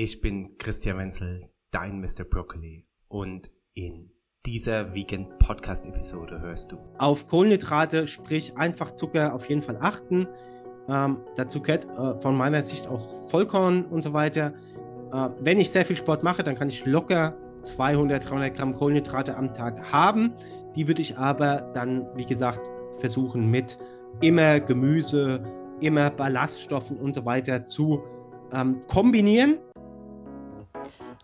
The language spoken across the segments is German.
Ich bin Christian Wenzel, dein Mr. Broccoli und in dieser Vegan Podcast Episode hörst du. Auf Kohlenhydrate, sprich einfach Zucker, auf jeden Fall achten. Ähm, dazu gehört äh, von meiner Sicht auch Vollkorn und so weiter. Äh, wenn ich sehr viel Sport mache, dann kann ich locker 200, 300 Gramm Kohlenhydrate am Tag haben. Die würde ich aber dann, wie gesagt, versuchen mit immer Gemüse, immer Ballaststoffen und so weiter zu ähm, kombinieren.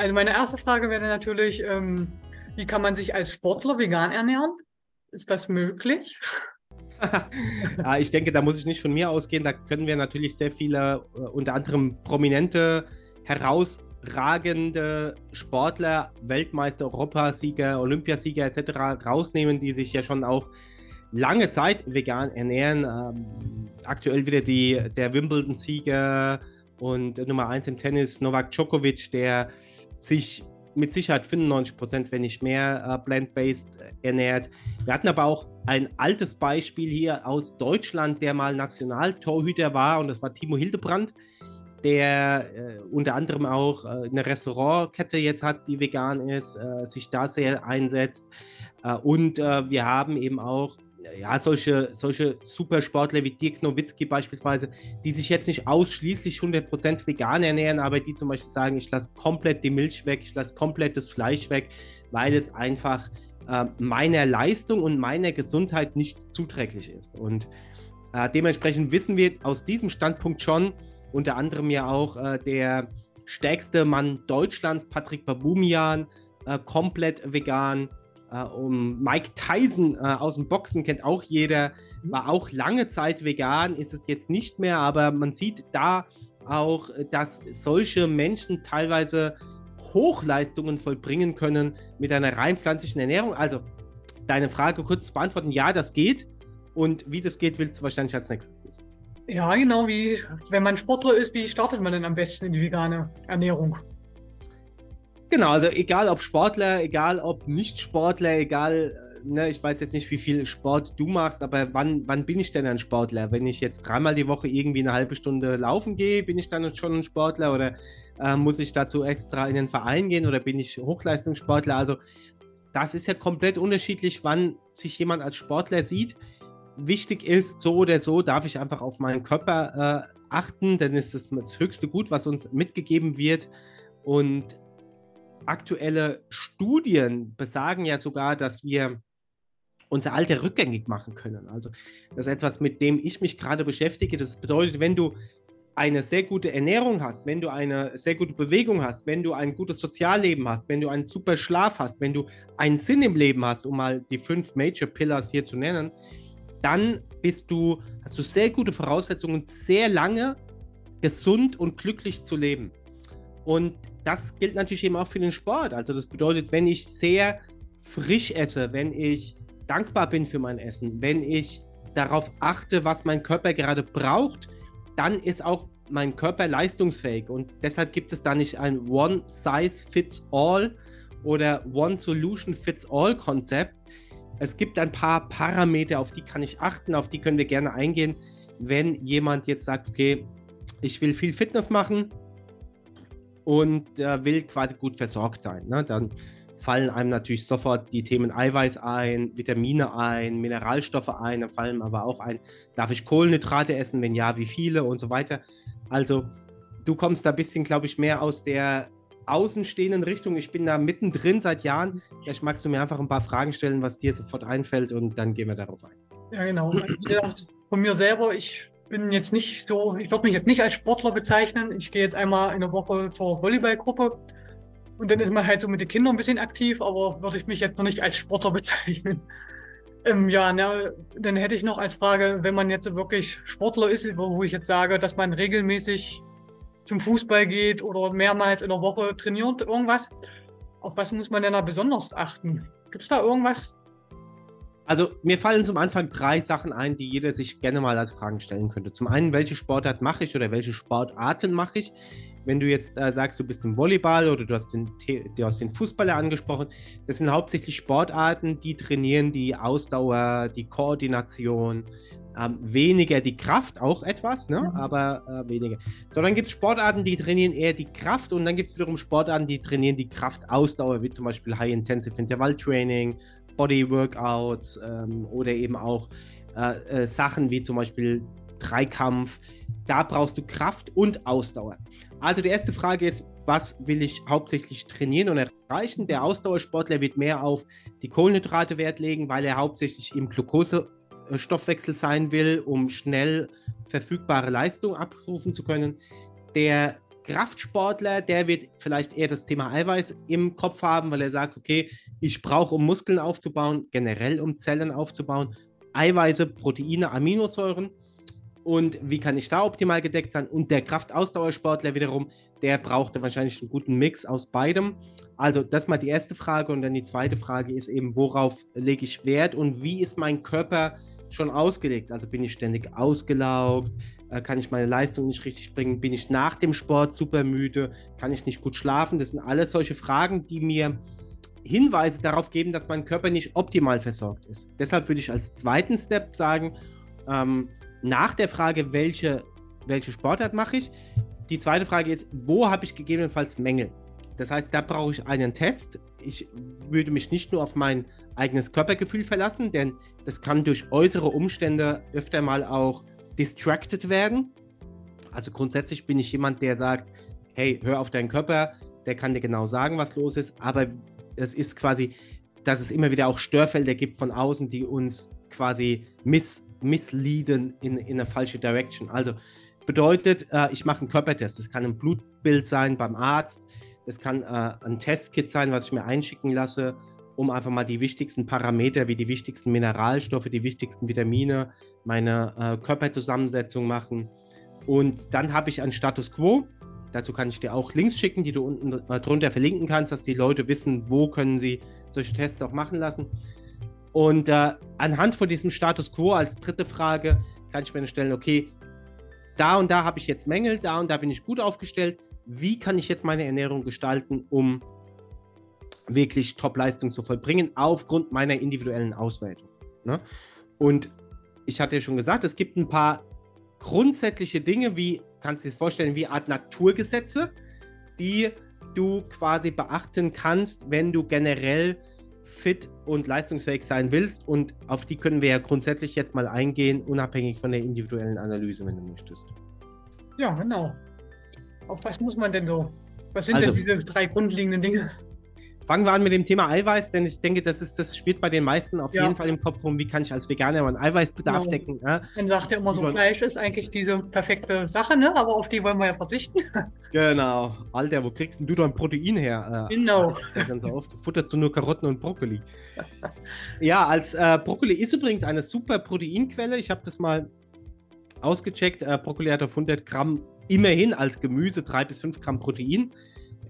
Also meine erste Frage wäre natürlich, ähm, wie kann man sich als Sportler vegan ernähren? Ist das möglich? ja, ich denke, da muss ich nicht von mir ausgehen. Da können wir natürlich sehr viele, uh, unter anderem prominente, herausragende Sportler, Weltmeister, Europasieger, Olympiasieger etc. rausnehmen, die sich ja schon auch lange Zeit vegan ernähren. Ähm, aktuell wieder die, der Wimbledon-Sieger und Nummer 1 im Tennis, Novak Djokovic, der sich mit Sicherheit 95 Prozent, wenn nicht mehr, äh, plant-based ernährt. Wir hatten aber auch ein altes Beispiel hier aus Deutschland, der mal Nationaltorhüter war, und das war Timo Hildebrand, der äh, unter anderem auch äh, eine Restaurantkette jetzt hat, die vegan ist, äh, sich da sehr einsetzt. Äh, und äh, wir haben eben auch ja, solche, solche Supersportler wie Dirk Nowitzki beispielsweise, die sich jetzt nicht ausschließlich 100% vegan ernähren, aber die zum Beispiel sagen, ich lasse komplett die Milch weg, ich lasse komplett das Fleisch weg, weil es einfach äh, meiner Leistung und meiner Gesundheit nicht zuträglich ist. Und äh, dementsprechend wissen wir aus diesem Standpunkt schon, unter anderem ja auch äh, der stärkste Mann Deutschlands, Patrick Babumian, äh, komplett vegan Uh, um Mike Tyson uh, aus dem Boxen kennt auch jeder, war auch lange Zeit vegan, ist es jetzt nicht mehr, aber man sieht da auch, dass solche Menschen teilweise Hochleistungen vollbringen können mit einer rein pflanzlichen Ernährung. Also, deine Frage kurz zu beantworten: Ja, das geht. Und wie das geht, willst du wahrscheinlich als nächstes wissen. Ja, genau. Wie, wenn man Sportler ist, wie startet man denn am besten in die vegane Ernährung? Genau, also egal ob Sportler, egal ob Nicht-Sportler, egal, äh, ne, ich weiß jetzt nicht, wie viel Sport du machst, aber wann, wann bin ich denn ein Sportler? Wenn ich jetzt dreimal die Woche irgendwie eine halbe Stunde laufen gehe, bin ich dann schon ein Sportler oder äh, muss ich dazu extra in den Verein gehen oder bin ich Hochleistungssportler? Also das ist ja komplett unterschiedlich, wann sich jemand als Sportler sieht. Wichtig ist, so oder so darf ich einfach auf meinen Körper äh, achten, denn es ist das höchste Gut, was uns mitgegeben wird. Und aktuelle Studien besagen ja sogar, dass wir unser Alter rückgängig machen können. Also das ist etwas, mit dem ich mich gerade beschäftige. Das bedeutet, wenn du eine sehr gute Ernährung hast, wenn du eine sehr gute Bewegung hast, wenn du ein gutes Sozialleben hast, wenn du einen super Schlaf hast, wenn du einen Sinn im Leben hast, um mal die fünf Major Pillars hier zu nennen, dann bist du, hast du sehr gute Voraussetzungen, sehr lange gesund und glücklich zu leben. Und das gilt natürlich eben auch für den Sport. Also das bedeutet, wenn ich sehr frisch esse, wenn ich dankbar bin für mein Essen, wenn ich darauf achte, was mein Körper gerade braucht, dann ist auch mein Körper leistungsfähig. Und deshalb gibt es da nicht ein One-Size-Fits-All oder One-Solution-Fits-All-Konzept. Es gibt ein paar Parameter, auf die kann ich achten, auf die können wir gerne eingehen, wenn jemand jetzt sagt, okay, ich will viel Fitness machen, und äh, will quasi gut versorgt sein. Ne? Dann fallen einem natürlich sofort die Themen Eiweiß ein, Vitamine ein, Mineralstoffe ein, dann fallen aber auch ein, darf ich Kohlenhydrate essen, wenn ja, wie viele und so weiter. Also du kommst da ein bisschen, glaube ich, mehr aus der außenstehenden Richtung. Ich bin da mittendrin seit Jahren. Vielleicht magst du mir einfach ein paar Fragen stellen, was dir sofort einfällt und dann gehen wir darauf ein. Ja, genau. Ja, von mir selber, ich bin jetzt nicht so, ich würde mich jetzt nicht als Sportler bezeichnen. Ich gehe jetzt einmal in der Woche zur Volleyballgruppe und dann ist man halt so mit den Kindern ein bisschen aktiv, aber würde ich mich jetzt noch nicht als Sportler bezeichnen. Ähm, ja, na, dann hätte ich noch als Frage, wenn man jetzt wirklich Sportler ist, wo ich jetzt sage, dass man regelmäßig zum Fußball geht oder mehrmals in der Woche trainiert, irgendwas. Auf was muss man denn da besonders achten? Gibt es da irgendwas? Also mir fallen zum Anfang drei Sachen ein, die jeder sich gerne mal als Fragen stellen könnte. Zum einen, welche Sportart mache ich oder welche Sportarten mache ich? Wenn du jetzt äh, sagst, du bist im Volleyball oder du hast, den, du hast den Fußballer angesprochen, das sind hauptsächlich Sportarten, die trainieren die Ausdauer, die Koordination, ähm, weniger die Kraft, auch etwas, ne? Mhm. aber äh, weniger. So, dann gibt es Sportarten, die trainieren eher die Kraft und dann gibt es wiederum Sportarten, die trainieren die Kraftausdauer, wie zum Beispiel High-Intensive Intervalltraining, Body-Workouts ähm, oder eben auch äh, äh, Sachen wie zum Beispiel Dreikampf. Da brauchst du Kraft und Ausdauer. Also die erste Frage ist, was will ich hauptsächlich trainieren und erreichen? Der Ausdauersportler wird mehr auf die Kohlenhydrate Wert legen, weil er hauptsächlich im Glukosestoffwechsel sein will, um schnell verfügbare Leistung abrufen zu können. Der Kraftsportler, der wird vielleicht eher das Thema Eiweiß im Kopf haben, weil er sagt, okay, ich brauche, um Muskeln aufzubauen, generell um Zellen aufzubauen, Eiweiße, Proteine, Aminosäuren. Und wie kann ich da optimal gedeckt sein? Und der Kraftausdauersportler wiederum, der braucht wahrscheinlich einen guten Mix aus beidem. Also das mal die erste Frage. Und dann die zweite Frage ist eben, worauf lege ich Wert und wie ist mein Körper schon ausgelegt? Also bin ich ständig ausgelaugt? Äh, kann ich meine Leistung nicht richtig bringen? Bin ich nach dem Sport super müde? Kann ich nicht gut schlafen? Das sind alles solche Fragen, die mir Hinweise darauf geben, dass mein Körper nicht optimal versorgt ist. Deshalb würde ich als zweiten Step sagen, ähm, nach der Frage, welche, welche Sportart mache ich, die zweite Frage ist, wo habe ich gegebenenfalls Mängel? Das heißt, da brauche ich einen Test. Ich würde mich nicht nur auf mein eigenes Körpergefühl verlassen, denn das kann durch äußere Umstände öfter mal auch distracted werden. Also grundsätzlich bin ich jemand, der sagt, hey, hör auf deinen Körper, der kann dir genau sagen, was los ist, aber es ist quasi, dass es immer wieder auch Störfelder gibt von außen, die uns quasi miss, misleaden in, in eine falsche Direction. Also bedeutet, äh, ich mache einen Körpertest. Das kann ein Blutbild sein beim Arzt, das kann äh, ein Testkit sein, was ich mir einschicken lasse um einfach mal die wichtigsten Parameter wie die wichtigsten Mineralstoffe, die wichtigsten Vitamine, meine äh, Körperzusammensetzung machen. Und dann habe ich einen Status Quo. Dazu kann ich dir auch Links schicken, die du unten äh, drunter verlinken kannst, dass die Leute wissen, wo können sie solche Tests auch machen lassen. Und äh, anhand von diesem Status Quo als dritte Frage kann ich mir stellen, okay, da und da habe ich jetzt Mängel, da und da bin ich gut aufgestellt. Wie kann ich jetzt meine Ernährung gestalten, um wirklich Top-Leistung zu vollbringen, aufgrund meiner individuellen Auswertung. Ne? Und ich hatte ja schon gesagt, es gibt ein paar grundsätzliche Dinge, wie, kannst du dir das vorstellen, wie Art Naturgesetze, die du quasi beachten kannst, wenn du generell fit und leistungsfähig sein willst. Und auf die können wir ja grundsätzlich jetzt mal eingehen, unabhängig von der individuellen Analyse, wenn du möchtest. Ja, genau. Auf was muss man denn so? Was sind also, denn diese drei grundlegenden Dinge? Fangen wir an mit dem Thema Eiweiß, denn ich denke, das, ist, das spielt bei den meisten auf ja. jeden Fall im Kopf rum, wie kann ich als Veganer meinen Eiweißbedarf genau. decken. Ja? Man sagt ja immer so, Fleisch ist eigentlich diese perfekte Sache, ne? aber auf die wollen wir ja verzichten. Genau. Alter, wo kriegst du dein Protein her? Äh, genau. Ja ganz so oft futterst du nur Karotten und Brokkoli. ja, als äh, Brokkoli ist übrigens eine super Proteinquelle. Ich habe das mal ausgecheckt. Äh, Brokkoli hat auf 100 Gramm immerhin als Gemüse 3 bis 5 Gramm Protein.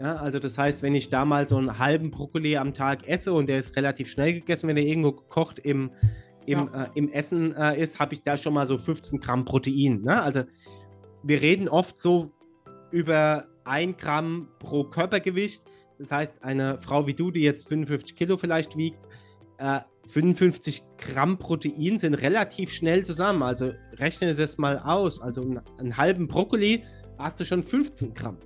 Ja, also das heißt, wenn ich da mal so einen halben Brokkoli am Tag esse und der ist relativ schnell gegessen, wenn der irgendwo gekocht im, im, ja. äh, im Essen äh, ist, habe ich da schon mal so 15 Gramm Protein. Ne? Also wir reden oft so über 1 Gramm pro Körpergewicht. Das heißt, eine Frau wie du, die jetzt 55 Kilo vielleicht wiegt, äh, 55 Gramm Protein sind relativ schnell zusammen. Also rechne das mal aus. Also einen, einen halben Brokkoli hast du schon 15 Gramm.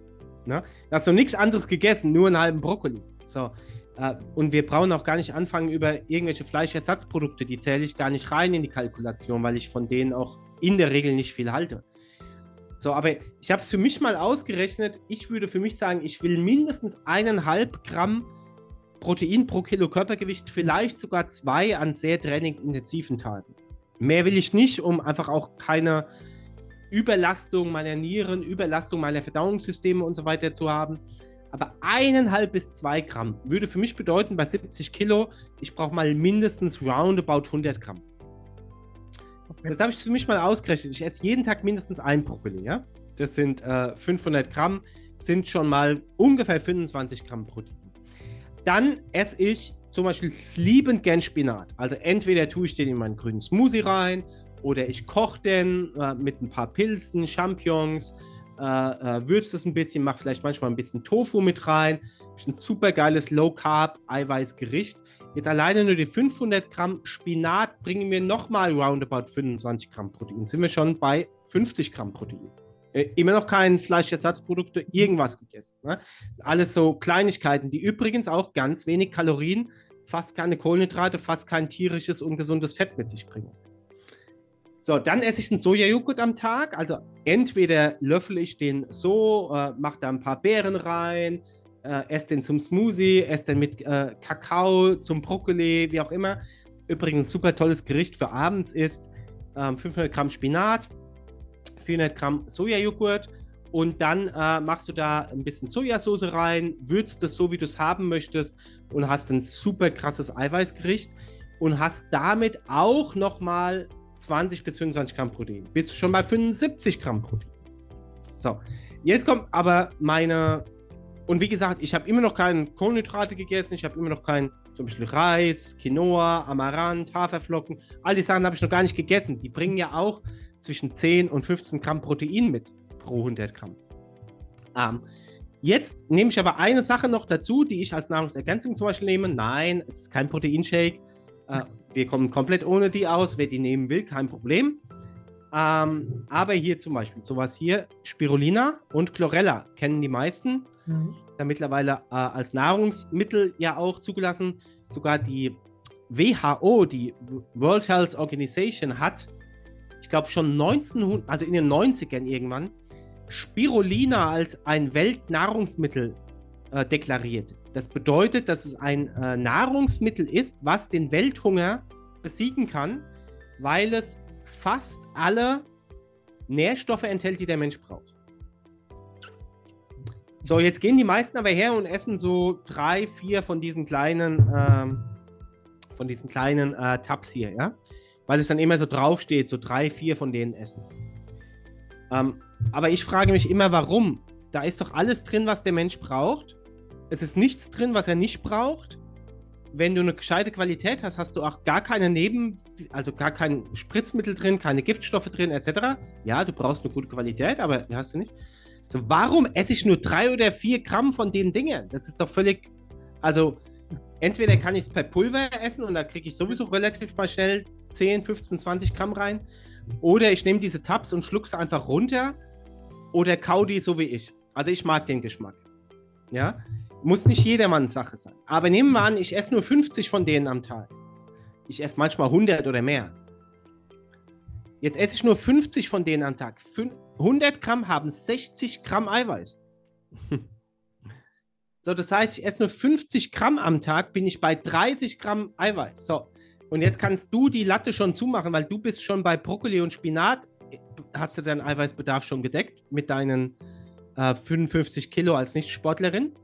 Ne? Du hast noch nichts anderes gegessen, nur einen halben Brokkoli. So. Äh, und wir brauchen auch gar nicht anfangen über irgendwelche Fleischersatzprodukte. Die zähle ich gar nicht rein in die Kalkulation, weil ich von denen auch in der Regel nicht viel halte. So, aber ich habe es für mich mal ausgerechnet. Ich würde für mich sagen, ich will mindestens eineinhalb Gramm Protein pro Kilo Körpergewicht, vielleicht sogar zwei an sehr trainingsintensiven Tagen. Mehr will ich nicht, um einfach auch keine Überlastung meiner Nieren, Überlastung meiner Verdauungssysteme und so weiter zu haben. Aber eineinhalb bis zwei Gramm würde für mich bedeuten, bei 70 Kilo, ich brauche mal mindestens roundabout 100 Gramm. Das habe ich für mich mal ausgerechnet. Ich esse jeden Tag mindestens ein Brokkoli, ja? Das sind äh, 500 Gramm, sind schon mal ungefähr 25 Gramm Protein. Dann esse ich zum Beispiel liebend gern Spinat. Also entweder tue ich den in meinen grünen Smoothie rein oder ich koche den äh, mit ein paar Pilzen, Champignons, äh, äh, würzt es ein bisschen, mache vielleicht manchmal ein bisschen Tofu mit rein. Ein super geiles Low-Carb-Eiweißgericht. Jetzt alleine nur die 500 Gramm Spinat bringen wir nochmal roundabout 25 Gramm Protein. Sind wir schon bei 50 Gramm Protein. Äh, immer noch kein Fleischersatzprodukte, irgendwas gegessen. Ne? Alles so Kleinigkeiten, die übrigens auch ganz wenig Kalorien, fast keine Kohlenhydrate, fast kein tierisches, ungesundes Fett mit sich bringen. So, dann esse ich einen Sojajoghurt am Tag. Also entweder löffel ich den so, äh, mache da ein paar Beeren rein, äh, esse den zum Smoothie, esse den mit äh, Kakao, zum Brokkoli, wie auch immer. Übrigens, super tolles Gericht für abends ist 500 ähm, Gramm Spinat, 400 Gramm Sojajoghurt und dann äh, machst du da ein bisschen Sojasauce rein, würzt das so, wie du es haben möchtest und hast ein super krasses Eiweißgericht und hast damit auch nochmal 20 bis 25 Gramm Protein. Bist schon bei 75 Gramm Protein. So, jetzt kommt aber meine. Und wie gesagt, ich habe immer noch keine Kohlenhydrate gegessen. Ich habe immer noch kein, zum Beispiel Reis, Quinoa, Amaranth, Haferflocken. All die Sachen habe ich noch gar nicht gegessen. Die bringen ja auch zwischen 10 und 15 Gramm Protein mit pro 100 Gramm. Ähm, jetzt nehme ich aber eine Sache noch dazu, die ich als Nahrungsergänzung zum Beispiel nehme. Nein, es ist kein Proteinshake. Äh, wir kommen komplett ohne die aus. Wer die nehmen will, kein Problem. Ähm, aber hier zum Beispiel sowas hier, Spirulina und Chlorella kennen die meisten. Mhm. Da mittlerweile äh, als Nahrungsmittel ja auch zugelassen. Sogar die WHO, die World Health Organization, hat, ich glaube schon 1900, also in den 90ern irgendwann, Spirulina als ein Weltnahrungsmittel äh, deklariert. Das bedeutet, dass es ein äh, Nahrungsmittel ist, was den Welthunger besiegen kann, weil es fast alle Nährstoffe enthält, die der Mensch braucht. So, jetzt gehen die meisten aber her und essen so drei, vier von diesen kleinen, ähm, von diesen kleinen äh, Tabs hier, ja, weil es dann immer so draufsteht, so drei, vier von denen essen. Ähm, aber ich frage mich immer, warum? Da ist doch alles drin, was der Mensch braucht. Es ist nichts drin, was er nicht braucht. Wenn du eine gescheite Qualität hast, hast du auch gar keine Neben, also gar kein Spritzmittel drin, keine Giftstoffe drin, etc. Ja, du brauchst eine gute Qualität, aber die hast du nicht. So, warum esse ich nur drei oder vier Gramm von den Dingen? Das ist doch völlig. Also, entweder kann ich es per Pulver essen und da kriege ich sowieso relativ mal schnell 10, 15, 20 Gramm rein. Oder ich nehme diese Tabs und schluck sie einfach runter. Oder kau die so wie ich. Also, ich mag den Geschmack. Ja. Muss nicht jedermanns Sache sein. Aber nehmen wir an, ich esse nur 50 von denen am Tag. Ich esse manchmal 100 oder mehr. Jetzt esse ich nur 50 von denen am Tag. 100 Gramm haben 60 Gramm Eiweiß. so, das heißt, ich esse nur 50 Gramm am Tag, bin ich bei 30 Gramm Eiweiß. So, und jetzt kannst du die Latte schon zumachen, weil du bist schon bei Brokkoli und Spinat. Hast du deinen Eiweißbedarf schon gedeckt mit deinen äh, 55 Kilo als Nicht-Sportlerin?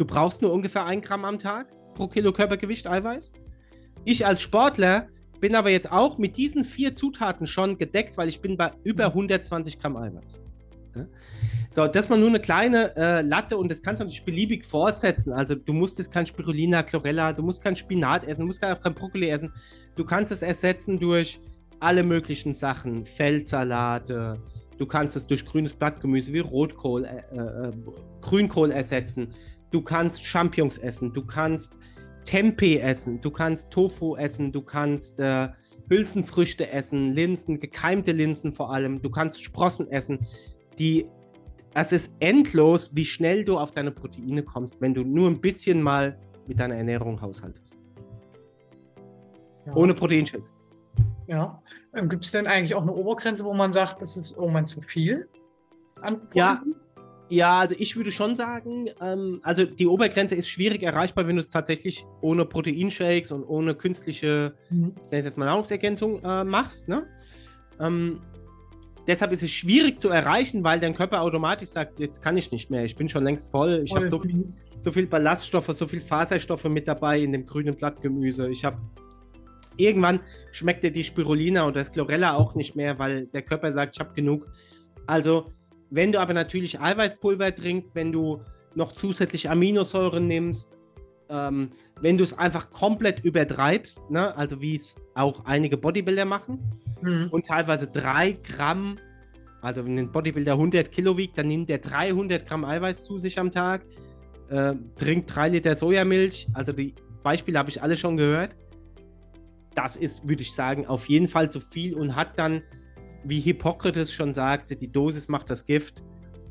Du brauchst nur ungefähr ein Gramm am Tag pro Kilo Körpergewicht Eiweiß. Ich als Sportler bin aber jetzt auch mit diesen vier Zutaten schon gedeckt, weil ich bin bei über 120 Gramm Eiweiß. So, das war nur eine kleine äh, Latte und das kannst du natürlich beliebig fortsetzen. Also du musst jetzt kein Spirulina, Chlorella, du musst kein Spinat essen, du musst auch kein Brokkoli essen. Du kannst es ersetzen durch alle möglichen Sachen, Feldsalate. Du kannst es durch grünes Blattgemüse wie Rotkohl, äh, äh, Grünkohl ersetzen. Du kannst Champignons essen, du kannst Tempeh essen, du kannst Tofu essen, du kannst äh, Hülsenfrüchte essen, Linsen, gekeimte Linsen vor allem, du kannst Sprossen essen. Die, es ist endlos, wie schnell du auf deine Proteine kommst, wenn du nur ein bisschen mal mit deiner Ernährung haushaltest. Ja. Ohne Proteinshakes. Ja. Ähm, Gibt es denn eigentlich auch eine Obergrenze, wo man sagt, das ist irgendwann zu viel? An ja, ja, also ich würde schon sagen, ähm, also die Obergrenze ist schwierig erreichbar, wenn du es tatsächlich ohne Proteinshakes und ohne künstliche, mhm. ich nenne es jetzt mal Nahrungsergänzung, äh, machst. Ne? Ähm, deshalb ist es schwierig zu erreichen, weil dein Körper automatisch sagt, jetzt kann ich nicht mehr, ich bin schon längst voll, ich habe so viel, so viel Ballaststoffe, so viel Faserstoffe mit dabei in dem grünen Blattgemüse. Ich habe irgendwann schmeckt dir die Spirulina und das Chlorella auch nicht mehr, weil der Körper sagt, ich habe genug. Also, wenn du aber natürlich Eiweißpulver trinkst, wenn du noch zusätzlich Aminosäuren nimmst, ähm, wenn du es einfach komplett übertreibst, ne? also wie es auch einige Bodybuilder machen, mhm. und teilweise drei Gramm, also wenn ein Bodybuilder 100 Kilo wiegt, dann nimmt er 300 Gramm Eiweiß zu sich am Tag, äh, trinkt drei Liter Sojamilch, also die Beispiele habe ich alle schon gehört. Das ist, würde ich sagen, auf jeden Fall zu viel und hat dann, wie Hippokrates schon sagte, die Dosis macht das Gift,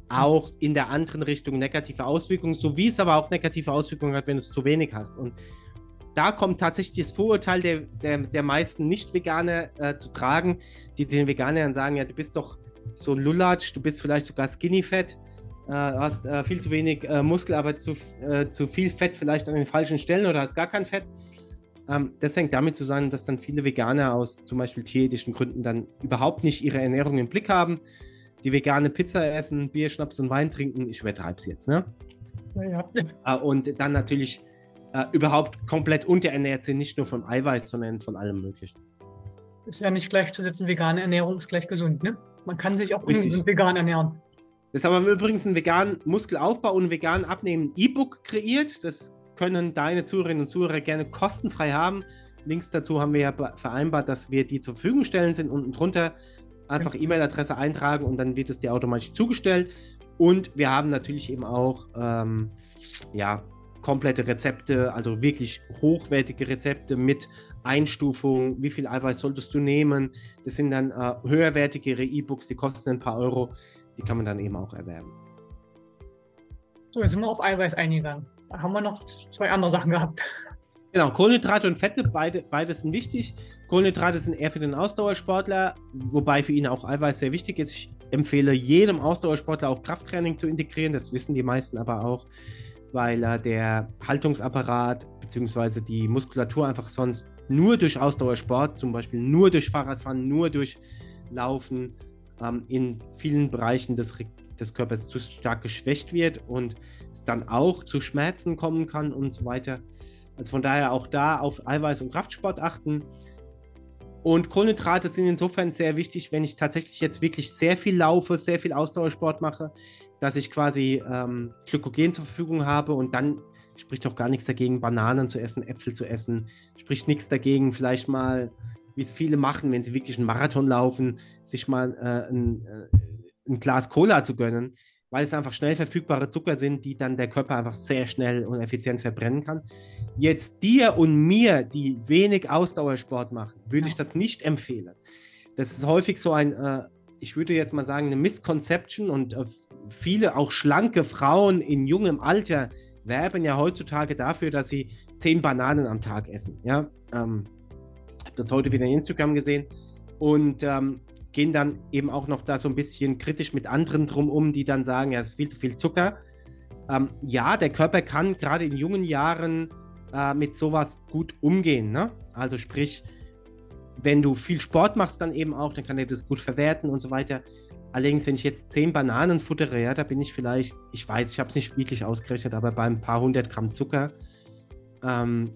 auch in der anderen Richtung negative Auswirkungen, so wie es aber auch negative Auswirkungen hat, wenn du es zu wenig hast. Und da kommt tatsächlich das Vorurteil der, der, der meisten Nicht-Veganer äh, zu tragen, die den Veganern sagen, ja, du bist doch so ein Lulatsch, du bist vielleicht sogar Skinny-Fett, äh, hast äh, viel zu wenig äh, Muskel, aber zu, äh, zu viel Fett vielleicht an den falschen Stellen oder hast gar kein Fett. Ähm, das hängt damit zusammen, dass dann viele Veganer aus zum Beispiel tierethischen Gründen dann überhaupt nicht ihre Ernährung im Blick haben, die vegane Pizza essen, Bier, Schnaps und Wein trinken, ich übertreibe es jetzt, ne? Ja. Äh, und dann natürlich äh, überhaupt komplett unterernährt sind, nicht nur von Eiweiß, sondern von allem Möglichen. Ist ja nicht gleichzusetzen, vegane Ernährung ist gleich gesund, ne? Man kann sich auch Richtig. vegan ernähren. Das haben wir übrigens einen veganen Muskelaufbau und veganen Abnehmen E-Book kreiert. Das können deine Zuhörerinnen und Zuhörer gerne kostenfrei haben. Links dazu haben wir ja vereinbart, dass wir die zur Verfügung stellen sind. Unten drunter einfach E-Mail-Adresse eintragen und dann wird es dir automatisch zugestellt. Und wir haben natürlich eben auch ähm, ja, komplette Rezepte, also wirklich hochwertige Rezepte mit Einstufung, wie viel Eiweiß solltest du nehmen. Das sind dann äh, höherwertigere E-Books, die kosten ein paar Euro. Die kann man dann eben auch erwerben. So, jetzt sind wir auf Eiweiß eingegangen. Haben wir noch zwei andere Sachen gehabt. Genau, Kohlenhydrate und Fette, beide, beides sind wichtig. Kohlenhydrate sind eher für den Ausdauersportler, wobei für ihn auch Eiweiß sehr wichtig ist. Ich empfehle jedem Ausdauersportler auch Krafttraining zu integrieren, das wissen die meisten aber auch, weil äh, der Haltungsapparat bzw. die Muskulatur einfach sonst nur durch Ausdauersport, zum Beispiel nur durch Fahrradfahren, nur durch Laufen, ähm, in vielen Bereichen des, des Körpers zu stark geschwächt wird und es dann auch zu Schmerzen kommen kann und so weiter. Also von daher auch da auf Eiweiß und Kraftsport achten. Und Kohlenhydrate sind insofern sehr wichtig, wenn ich tatsächlich jetzt wirklich sehr viel laufe, sehr viel Ausdauersport mache, dass ich quasi ähm, Glykogen zur Verfügung habe und dann spricht doch gar nichts dagegen, Bananen zu essen, Äpfel zu essen. Spricht nichts dagegen, vielleicht mal, wie es viele machen, wenn sie wirklich einen Marathon laufen, sich mal äh, ein, äh, ein Glas Cola zu gönnen weil es einfach schnell verfügbare Zucker sind, die dann der Körper einfach sehr schnell und effizient verbrennen kann. Jetzt dir und mir, die wenig Ausdauersport machen, würde ich das nicht empfehlen. Das ist häufig so ein, äh, ich würde jetzt mal sagen, eine Misconception und äh, viele auch schlanke Frauen in jungem Alter werben ja heutzutage dafür, dass sie zehn Bananen am Tag essen. Ja, ähm, habe das heute wieder in Instagram gesehen und ähm, gehen dann eben auch noch da so ein bisschen kritisch mit anderen drum um, die dann sagen, ja, es ist viel zu viel Zucker. Ähm, ja, der Körper kann gerade in jungen Jahren äh, mit sowas gut umgehen. Ne? Also sprich, wenn du viel Sport machst, dann eben auch, dann kann er das gut verwerten und so weiter. Allerdings, wenn ich jetzt zehn Bananen futtere, ja, da bin ich vielleicht, ich weiß, ich habe es nicht wirklich ausgerechnet, aber bei ein paar hundert Gramm Zucker, ähm,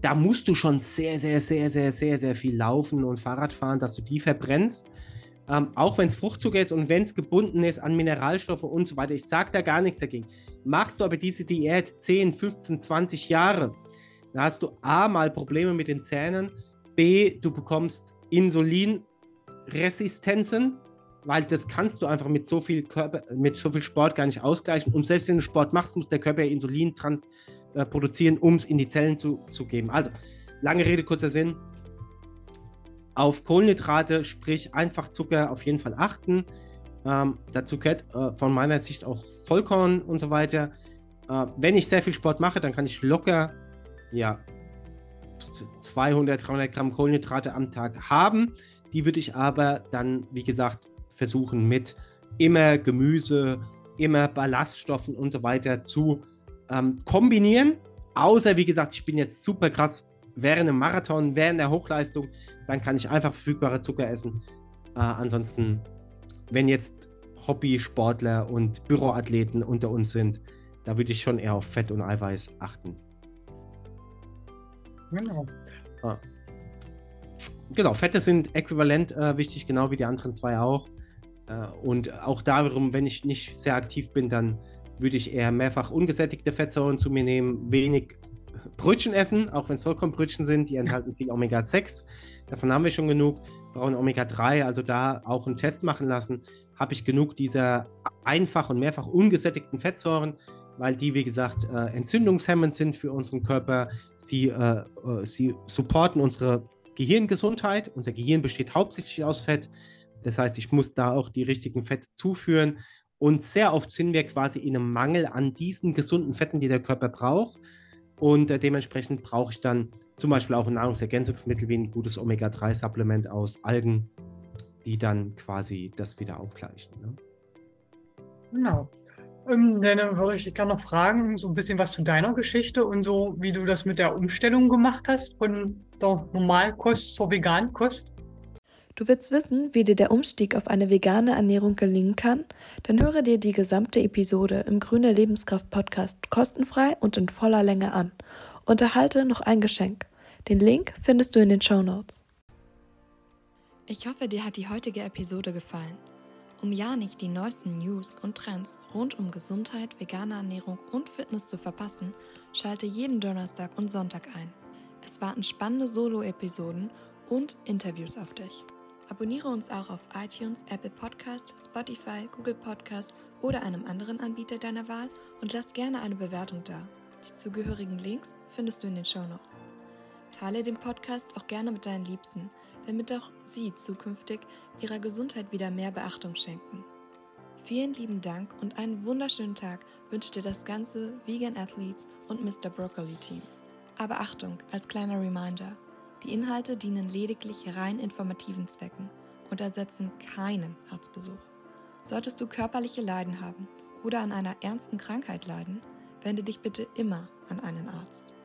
da musst du schon sehr, sehr, sehr, sehr, sehr, sehr viel laufen und Fahrrad fahren, dass du die verbrennst. Ähm, auch wenn es Fruchtzucker ist und wenn es gebunden ist an Mineralstoffe und so weiter. Ich sage da gar nichts dagegen. Machst du aber diese Diät 10, 15, 20 Jahre, da hast du A mal Probleme mit den Zähnen, B, du bekommst Insulinresistenzen, weil das kannst du einfach mit so viel Körper, mit so viel Sport gar nicht ausgleichen. Und selbst wenn du Sport machst, muss der Körper Insulin trans, äh, produzieren, um es in die Zellen zu, zu geben. Also, lange Rede, kurzer Sinn auf Kohlenhydrate, sprich einfach Zucker, auf jeden Fall achten. Ähm, dazu gehört äh, von meiner Sicht auch Vollkorn und so weiter. Äh, wenn ich sehr viel Sport mache, dann kann ich locker ja, 200, 300 Gramm Kohlenhydrate am Tag haben. Die würde ich aber dann, wie gesagt, versuchen mit immer Gemüse, immer Ballaststoffen und so weiter zu ähm, kombinieren. Außer, wie gesagt, ich bin jetzt super krass während einem Marathon, während der Hochleistung, dann kann ich einfach verfügbare Zucker essen. Äh, ansonsten, wenn jetzt Hobbysportler und Büroathleten unter uns sind, da würde ich schon eher auf Fett und Eiweiß achten. Genau. Ah. Genau, Fette sind äquivalent äh, wichtig, genau wie die anderen zwei auch. Äh, und auch darum, wenn ich nicht sehr aktiv bin, dann würde ich eher mehrfach ungesättigte Fettsäuren zu mir nehmen, wenig Brötchen essen, auch wenn es Vollkornbrötchen sind, die enthalten viel Omega-6. Davon haben wir schon genug. Brauchen Omega-3, also da auch einen Test machen lassen. Habe ich genug dieser einfach und mehrfach ungesättigten Fettsäuren, weil die, wie gesagt, äh, entzündungshemmend sind für unseren Körper. Sie, äh, äh, sie supporten unsere Gehirngesundheit. Unser Gehirn besteht hauptsächlich aus Fett. Das heißt, ich muss da auch die richtigen Fette zuführen. Und sehr oft sind wir quasi in einem Mangel an diesen gesunden Fetten, die der Körper braucht. Und äh, dementsprechend brauche ich dann zum Beispiel auch ein Nahrungsergänzungsmittel wie ein gutes Omega-3-Supplement aus Algen, die dann quasi das wieder aufgleichen. Ne? Genau. Ähm, dann würde ich gerne noch fragen, so ein bisschen was zu deiner Geschichte und so, wie du das mit der Umstellung gemacht hast von der Normalkost zur Vegankost. Du willst wissen, wie dir der Umstieg auf eine vegane Ernährung gelingen kann? Dann höre dir die gesamte Episode im Grüne Lebenskraft Podcast kostenfrei und in voller Länge an. Und erhalte noch ein Geschenk. Den Link findest du in den Show Notes. Ich hoffe, dir hat die heutige Episode gefallen. Um ja nicht die neuesten News und Trends rund um Gesundheit, vegane Ernährung und Fitness zu verpassen, schalte jeden Donnerstag und Sonntag ein. Es warten spannende Solo-Episoden und Interviews auf dich. Abonniere uns auch auf iTunes, Apple Podcast, Spotify, Google Podcast oder einem anderen Anbieter deiner Wahl und lass gerne eine Bewertung da. Die zugehörigen Links findest du in den Show Notes. Teile den Podcast auch gerne mit deinen Liebsten, damit auch sie zukünftig ihrer Gesundheit wieder mehr Beachtung schenken. Vielen lieben Dank und einen wunderschönen Tag wünscht dir das ganze Vegan Athletes und Mr. Broccoli Team. Aber Achtung, als kleiner Reminder, die Inhalte dienen lediglich rein informativen Zwecken und ersetzen keinen Arztbesuch. Solltest du körperliche Leiden haben oder an einer ernsten Krankheit leiden, wende dich bitte immer an einen Arzt.